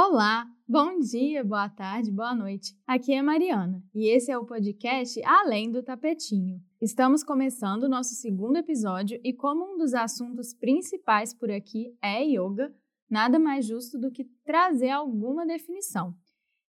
Olá, bom dia, boa tarde, boa noite. Aqui é Mariana e esse é o podcast Além do Tapetinho. Estamos começando o nosso segundo episódio e, como um dos assuntos principais por aqui é yoga, nada mais justo do que trazer alguma definição.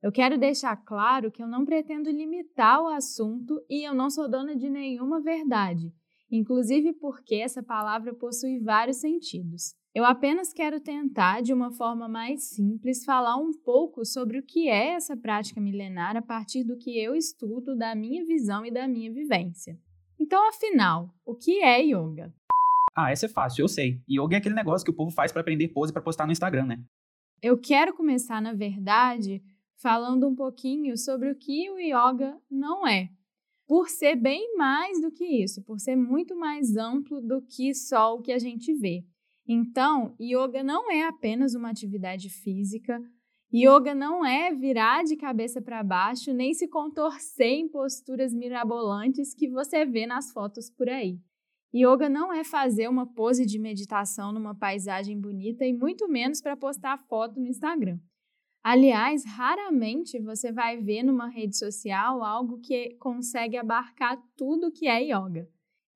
Eu quero deixar claro que eu não pretendo limitar o assunto e eu não sou dona de nenhuma verdade, inclusive porque essa palavra possui vários sentidos. Eu apenas quero tentar, de uma forma mais simples, falar um pouco sobre o que é essa prática milenar a partir do que eu estudo, da minha visão e da minha vivência. Então, afinal, o que é yoga? Ah, essa é fácil, eu sei. Yoga é aquele negócio que o povo faz para aprender pose para postar no Instagram, né? Eu quero começar, na verdade, falando um pouquinho sobre o que o yoga não é. Por ser bem mais do que isso, por ser muito mais amplo do que só o que a gente vê. Então, yoga não é apenas uma atividade física, yoga não é virar de cabeça para baixo, nem se contorcer em posturas mirabolantes que você vê nas fotos por aí. Yoga não é fazer uma pose de meditação numa paisagem bonita e muito menos para postar foto no Instagram. Aliás, raramente você vai ver numa rede social algo que consegue abarcar tudo que é yoga.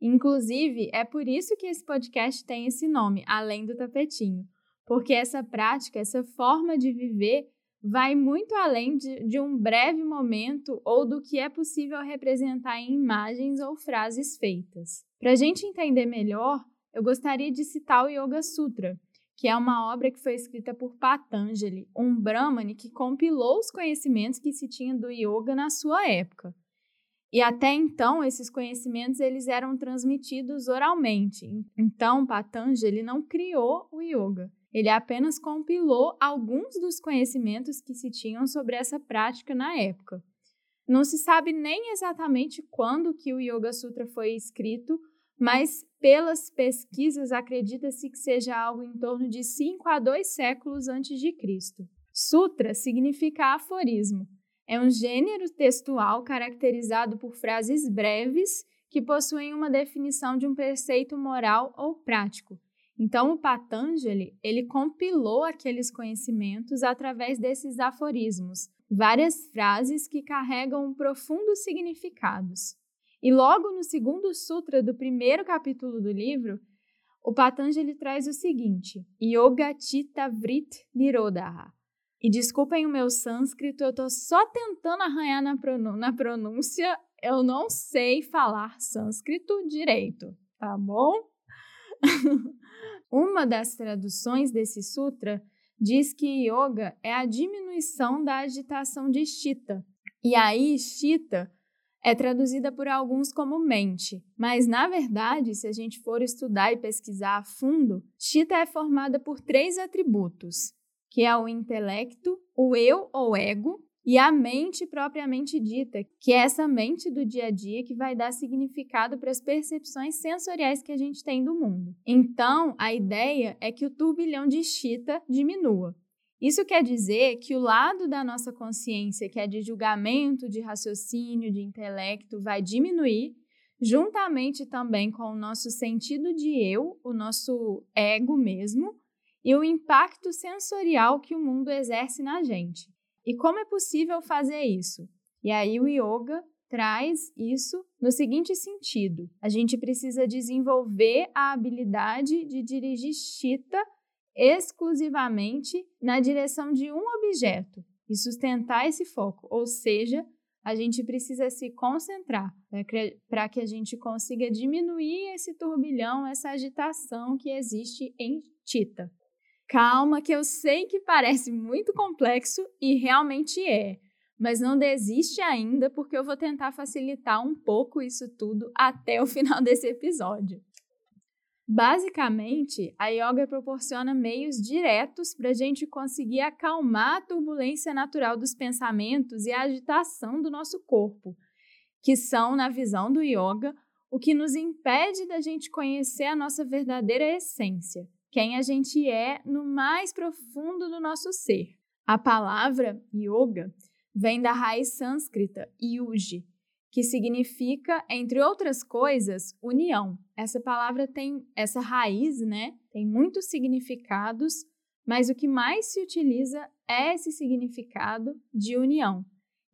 Inclusive, é por isso que esse podcast tem esse nome, Além do Tapetinho, porque essa prática, essa forma de viver, vai muito além de, de um breve momento ou do que é possível representar em imagens ou frases feitas. Para a gente entender melhor, eu gostaria de citar o Yoga Sutra, que é uma obra que foi escrita por Patanjali, um brahmane que compilou os conhecimentos que se tinha do yoga na sua época. E até então, esses conhecimentos eles eram transmitidos oralmente. Então, Patanjali não criou o yoga. Ele apenas compilou alguns dos conhecimentos que se tinham sobre essa prática na época. Não se sabe nem exatamente quando que o Yoga Sutra foi escrito, mas pelas pesquisas acredita-se que seja algo em torno de 5 a 2 séculos antes de Cristo. Sutra significa aforismo, é um gênero textual caracterizado por frases breves que possuem uma definição de um preceito moral ou prático. Então, o Patanjali, ele compilou aqueles conhecimentos através desses aforismos, várias frases que carregam profundos significados. E logo no segundo sutra do primeiro capítulo do livro, o Patanjali traz o seguinte: Yoga Chitta Vrit Nirodha, e desculpem o meu sânscrito, eu tô só tentando arranhar na, pronúncia, na pronúncia. Eu não sei falar sânscrito direito, tá bom? Uma das traduções desse sutra diz que yoga é a diminuição da agitação de Shita. E aí, Shita é traduzida por alguns como mente, mas na verdade, se a gente for estudar e pesquisar a fundo, Shita é formada por três atributos: que é o intelecto, o eu ou ego, e a mente propriamente dita, que é essa mente do dia a dia que vai dar significado para as percepções sensoriais que a gente tem do mundo. Então, a ideia é que o turbilhão de Chita diminua. Isso quer dizer que o lado da nossa consciência, que é de julgamento, de raciocínio, de intelecto, vai diminuir, juntamente também com o nosso sentido de eu, o nosso ego mesmo, e o impacto sensorial que o mundo exerce na gente. E como é possível fazer isso? E aí o yoga traz isso no seguinte sentido: a gente precisa desenvolver a habilidade de dirigir chita exclusivamente na direção de um objeto e sustentar esse foco, ou seja, a gente precisa se concentrar para que a gente consiga diminuir esse turbilhão, essa agitação que existe em Tita. Calma, que eu sei que parece muito complexo e realmente é, mas não desiste ainda porque eu vou tentar facilitar um pouco isso tudo até o final desse episódio. Basicamente, a yoga proporciona meios diretos para a gente conseguir acalmar a turbulência natural dos pensamentos e a agitação do nosso corpo, que são, na visão do yoga, o que nos impede da gente conhecer a nossa verdadeira essência, quem a gente é no mais profundo do nosso ser. A palavra yoga vem da raiz sânscrita yuji, que significa, entre outras coisas, união. Essa palavra tem essa raiz, né? Tem muitos significados, mas o que mais se utiliza é esse significado de união.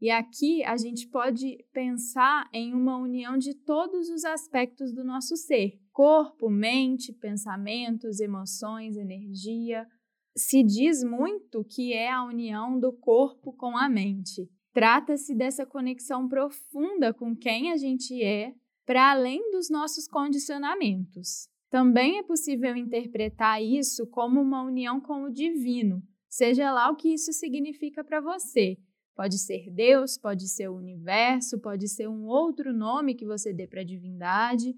E aqui a gente pode pensar em uma união de todos os aspectos do nosso ser: corpo, mente, pensamentos, emoções, energia. Se diz muito que é a união do corpo com a mente. Trata-se dessa conexão profunda com quem a gente é, para além dos nossos condicionamentos. Também é possível interpretar isso como uma união com o divino, seja lá o que isso significa para você. Pode ser Deus, pode ser o universo, pode ser um outro nome que você dê para a divindade.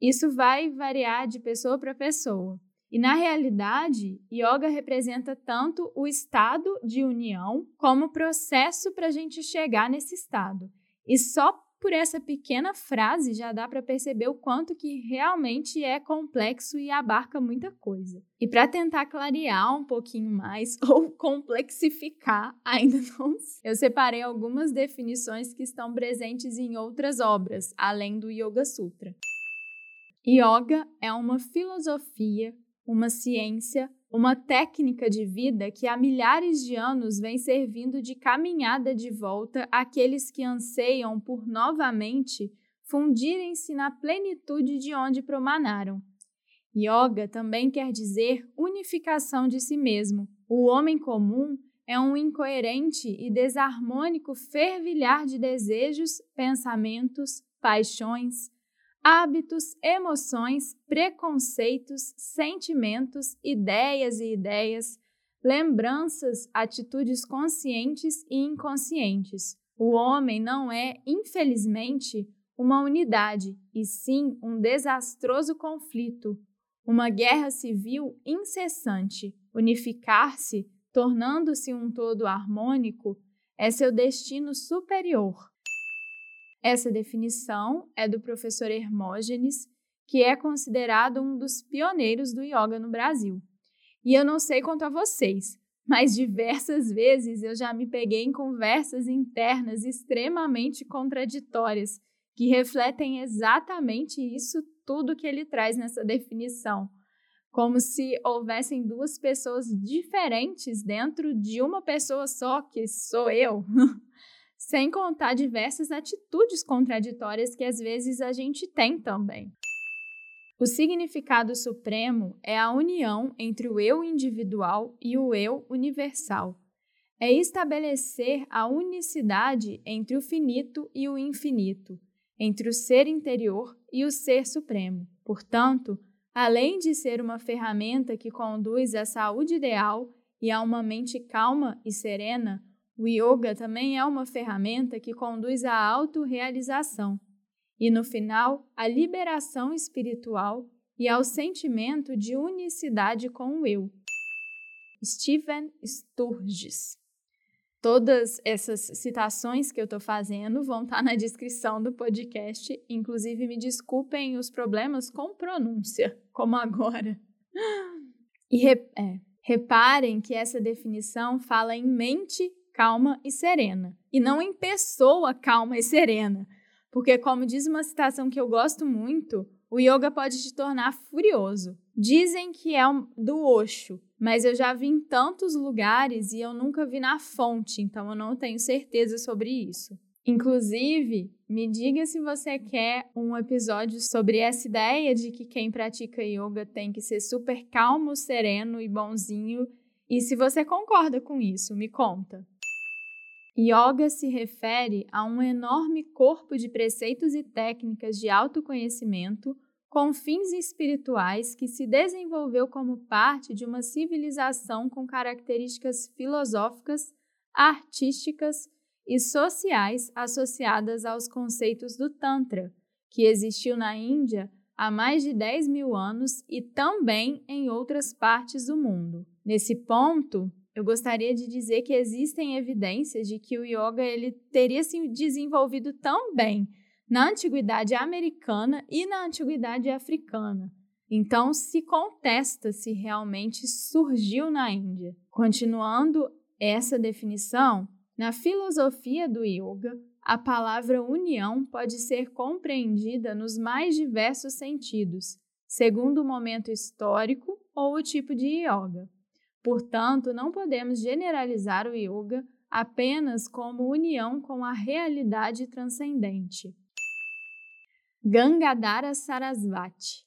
Isso vai variar de pessoa para pessoa. E na realidade, yoga representa tanto o estado de união como o processo para a gente chegar nesse estado. E só por essa pequena frase já dá para perceber o quanto que realmente é complexo e abarca muita coisa. E para tentar clarear um pouquinho mais ou complexificar ainda não, eu separei algumas definições que estão presentes em outras obras, além do Yoga Sutra. Yoga é uma filosofia, uma ciência uma técnica de vida que há milhares de anos vem servindo de caminhada de volta àqueles que anseiam por novamente fundirem-se na plenitude de onde promanaram. Yoga também quer dizer unificação de si mesmo. O homem comum é um incoerente e desarmônico fervilhar de desejos, pensamentos, paixões, hábitos, emoções, preconceitos, sentimentos, ideias e ideias, lembranças, atitudes conscientes e inconscientes. O homem não é, infelizmente, uma unidade, e sim um desastroso conflito, uma guerra civil incessante. Unificar-se, tornando-se um todo harmônico, é seu destino superior. Essa definição é do professor Hermógenes, que é considerado um dos pioneiros do yoga no Brasil. E eu não sei quanto a vocês, mas diversas vezes eu já me peguei em conversas internas extremamente contraditórias, que refletem exatamente isso tudo que ele traz nessa definição. Como se houvessem duas pessoas diferentes dentro de uma pessoa só, que sou eu. sem contar diversas atitudes contraditórias que às vezes a gente tem também. O significado supremo é a união entre o eu individual e o eu universal. É estabelecer a unicidade entre o finito e o infinito, entre o ser interior e o ser supremo. Portanto, além de ser uma ferramenta que conduz à saúde ideal e a uma mente calma e serena, o yoga também é uma ferramenta que conduz à autorrealização e, no final, à liberação espiritual e ao sentimento de unicidade com o eu. Stephen Sturges. Todas essas citações que eu estou fazendo vão estar tá na descrição do podcast. Inclusive, me desculpem os problemas com pronúncia, como agora. E é, reparem que essa definição fala em mente calma e serena, e não em pessoa calma e serena. Porque, como diz uma citação que eu gosto muito, o yoga pode te tornar furioso. Dizem que é do Osho, mas eu já vi em tantos lugares e eu nunca vi na fonte, então eu não tenho certeza sobre isso. Inclusive, me diga se você quer um episódio sobre essa ideia de que quem pratica yoga tem que ser super calmo, sereno e bonzinho. E se você concorda com isso, me conta. Yoga se refere a um enorme corpo de preceitos e técnicas de autoconhecimento com fins espirituais que se desenvolveu como parte de uma civilização com características filosóficas, artísticas e sociais associadas aos conceitos do Tantra, que existiu na Índia há mais de 10 mil anos e também em outras partes do mundo. Nesse ponto, eu gostaria de dizer que existem evidências de que o yoga ele teria se desenvolvido tão bem na antiguidade americana e na antiguidade africana. Então, se contesta se realmente surgiu na Índia. Continuando essa definição, na filosofia do yoga, a palavra união pode ser compreendida nos mais diversos sentidos, segundo o momento histórico ou o tipo de yoga. Portanto, não podemos generalizar o yoga apenas como união com a realidade transcendente. Gangadhara Sarasvati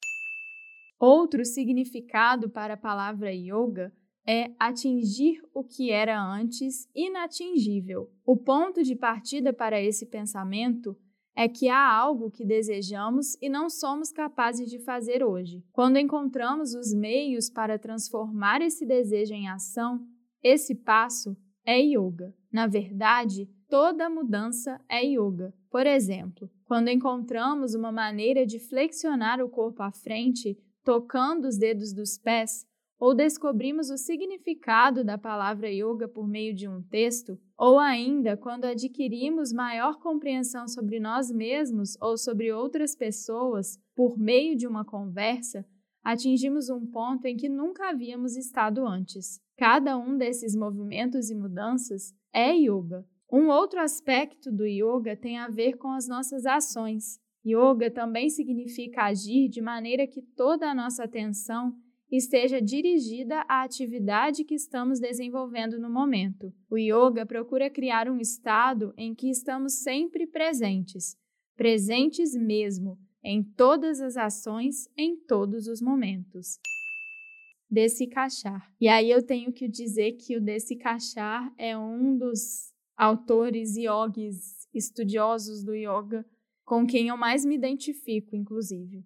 Outro significado para a palavra yoga é atingir o que era antes inatingível. O ponto de partida para esse pensamento é que há algo que desejamos e não somos capazes de fazer hoje. Quando encontramos os meios para transformar esse desejo em ação, esse passo é yoga. Na verdade, toda mudança é yoga. Por exemplo, quando encontramos uma maneira de flexionar o corpo à frente, tocando os dedos dos pés, ou descobrimos o significado da palavra yoga por meio de um texto, ou ainda quando adquirimos maior compreensão sobre nós mesmos ou sobre outras pessoas por meio de uma conversa, atingimos um ponto em que nunca havíamos estado antes. Cada um desses movimentos e mudanças é yoga. Um outro aspecto do yoga tem a ver com as nossas ações. Yoga também significa agir de maneira que toda a nossa atenção esteja dirigida à atividade que estamos desenvolvendo no momento. O yoga procura criar um estado em que estamos sempre presentes, presentes mesmo, em todas as ações, em todos os momentos. Desse Kachar. E aí eu tenho que dizer que o Desse Kachar é um dos autores yogis estudiosos do yoga com quem eu mais me identifico, inclusive.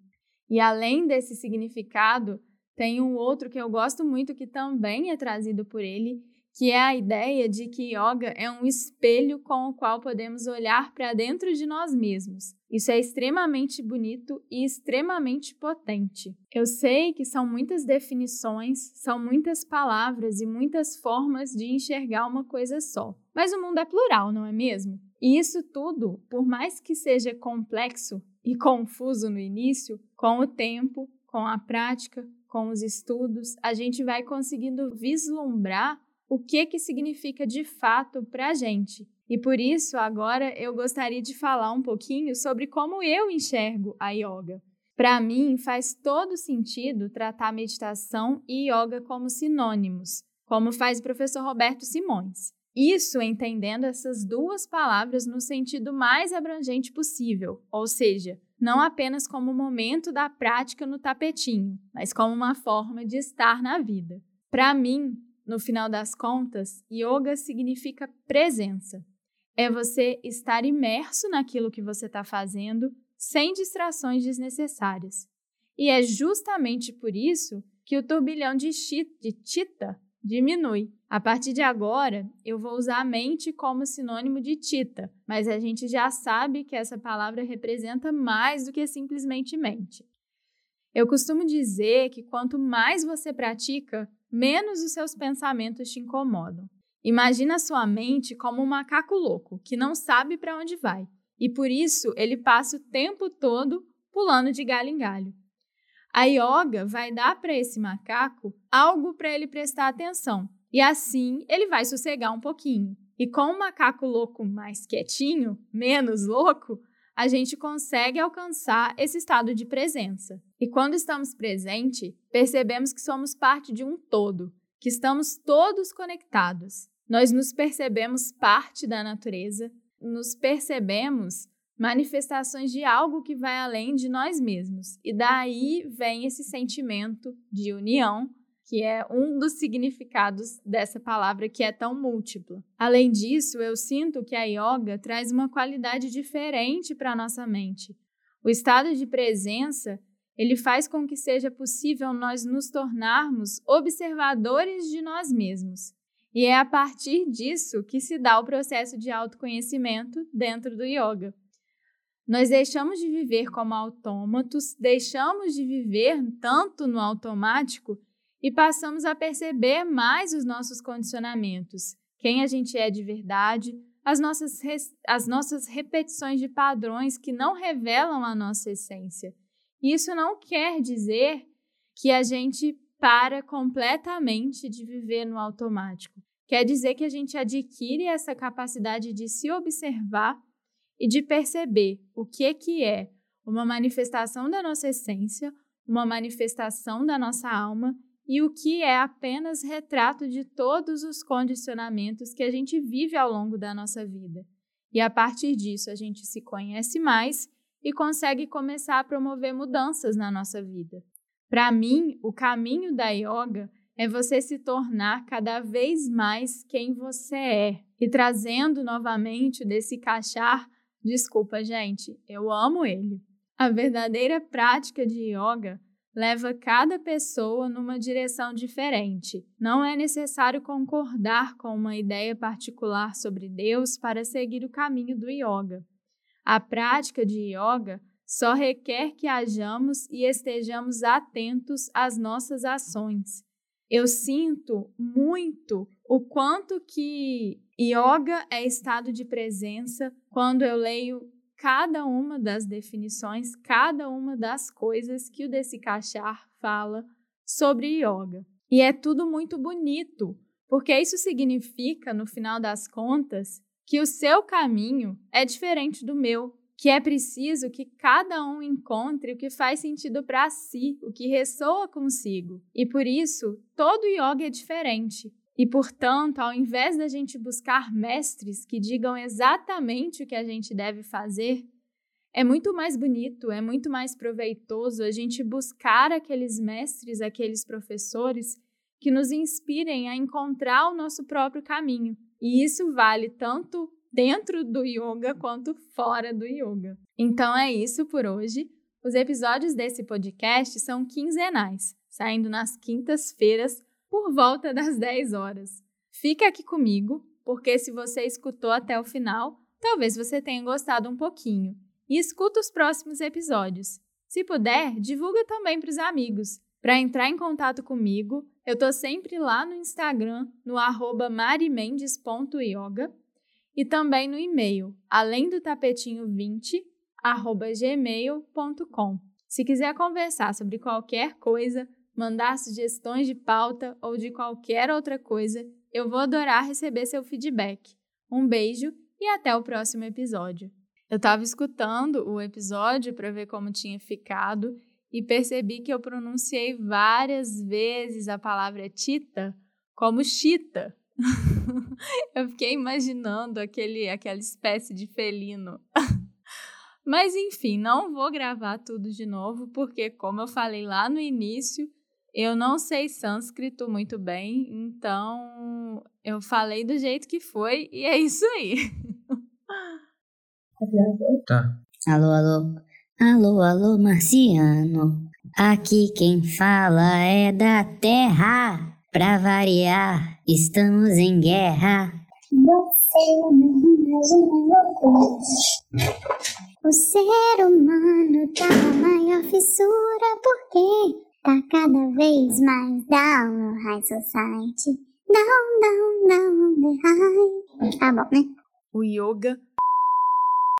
E além desse significado, tem um outro que eu gosto muito que também é trazido por ele, que é a ideia de que yoga é um espelho com o qual podemos olhar para dentro de nós mesmos. Isso é extremamente bonito e extremamente potente. Eu sei que são muitas definições, são muitas palavras e muitas formas de enxergar uma coisa só. Mas o mundo é plural, não é mesmo? E isso tudo, por mais que seja complexo e confuso no início, com o tempo, com a prática, com os estudos, a gente vai conseguindo vislumbrar o que que significa de fato para a gente. E por isso, agora eu gostaria de falar um pouquinho sobre como eu enxergo a yoga. Para mim, faz todo sentido tratar meditação e yoga como sinônimos, como faz o professor Roberto Simões. Isso entendendo essas duas palavras no sentido mais abrangente possível, ou seja, não apenas como momento da prática no tapetinho, mas como uma forma de estar na vida. Para mim, no final das contas, yoga significa presença. É você estar imerso naquilo que você está fazendo, sem distrações desnecessárias. E é justamente por isso que o turbilhão de, de Tita diminui. A partir de agora, eu vou usar a mente como sinônimo de Tita, mas a gente já sabe que essa palavra representa mais do que simplesmente mente. Eu costumo dizer que quanto mais você pratica, menos os seus pensamentos te incomodam. Imagina a sua mente como um macaco louco que não sabe para onde vai e por isso ele passa o tempo todo pulando de galho em galho. A yoga vai dar para esse macaco algo para ele prestar atenção e assim ele vai sossegar um pouquinho. E com o macaco louco mais quietinho, menos louco, a gente consegue alcançar esse estado de presença. E quando estamos presentes, percebemos que somos parte de um todo, que estamos todos conectados. Nós nos percebemos parte da natureza, nos percebemos manifestações de algo que vai além de nós mesmos. E daí vem esse sentimento de união, que é um dos significados dessa palavra que é tão múltipla. Além disso, eu sinto que a yoga traz uma qualidade diferente para nossa mente. O estado de presença, ele faz com que seja possível nós nos tornarmos observadores de nós mesmos. E é a partir disso que se dá o processo de autoconhecimento dentro do yoga. Nós deixamos de viver como autômatos, deixamos de viver tanto no automático e passamos a perceber mais os nossos condicionamentos, quem a gente é de verdade, as nossas, as nossas repetições de padrões que não revelam a nossa essência. Isso não quer dizer que a gente para completamente de viver no automático. Quer dizer que a gente adquire essa capacidade de se observar e de perceber o que que é uma manifestação da nossa essência, uma manifestação da nossa alma e o que é apenas retrato de todos os condicionamentos que a gente vive ao longo da nossa vida. E a partir disso, a gente se conhece mais e consegue começar a promover mudanças na nossa vida. Para mim, o caminho da yoga é você se tornar cada vez mais quem você é. E trazendo novamente desse cachar, desculpa, gente, eu amo ele. A verdadeira prática de yoga leva cada pessoa numa direção diferente. Não é necessário concordar com uma ideia particular sobre Deus para seguir o caminho do yoga. A prática de yoga só requer que hajamos e estejamos atentos às nossas ações. Eu sinto muito o quanto que yoga é estado de presença quando eu leio cada uma das definições, cada uma das coisas que o Desikachar fala sobre yoga. E é tudo muito bonito, porque isso significa, no final das contas, que o seu caminho é diferente do meu, que é preciso que cada um encontre o que faz sentido para si, o que ressoa consigo. E por isso, todo yoga é diferente. E, portanto, ao invés da gente buscar mestres que digam exatamente o que a gente deve fazer, é muito mais bonito, é muito mais proveitoso a gente buscar aqueles mestres, aqueles professores que nos inspirem a encontrar o nosso próprio caminho. E isso vale tanto dentro do yoga quanto fora do yoga. Então é isso por hoje. Os episódios desse podcast são quinzenais, saindo nas quintas-feiras por volta das 10 horas. Fica aqui comigo, porque se você escutou até o final, talvez você tenha gostado um pouquinho. E escuta os próximos episódios. Se puder, divulga também para os amigos. Para entrar em contato comigo, eu estou sempre lá no Instagram, no marimendes.yoga e também no e-mail, além do tapetinho 20, arroba gmail.com. Se quiser conversar sobre qualquer coisa, mandar sugestões de pauta ou de qualquer outra coisa, eu vou adorar receber seu feedback. Um beijo e até o próximo episódio. Eu estava escutando o episódio para ver como tinha ficado e percebi que eu pronunciei várias vezes a palavra tita como chita. eu fiquei imaginando aquele, aquela espécie de felino. Mas enfim, não vou gravar tudo de novo, porque, como eu falei lá no início, eu não sei sânscrito muito bem, então eu falei do jeito que foi e é isso aí. Tá. Alô, alô. Alô, alô, marciano. Aqui quem fala é da Terra. Pra variar, estamos em guerra. Você O ser humano tá na maior fissura porque tá cada vez mais down no high society. Down, down, down the high. Tá bom, né? O yoga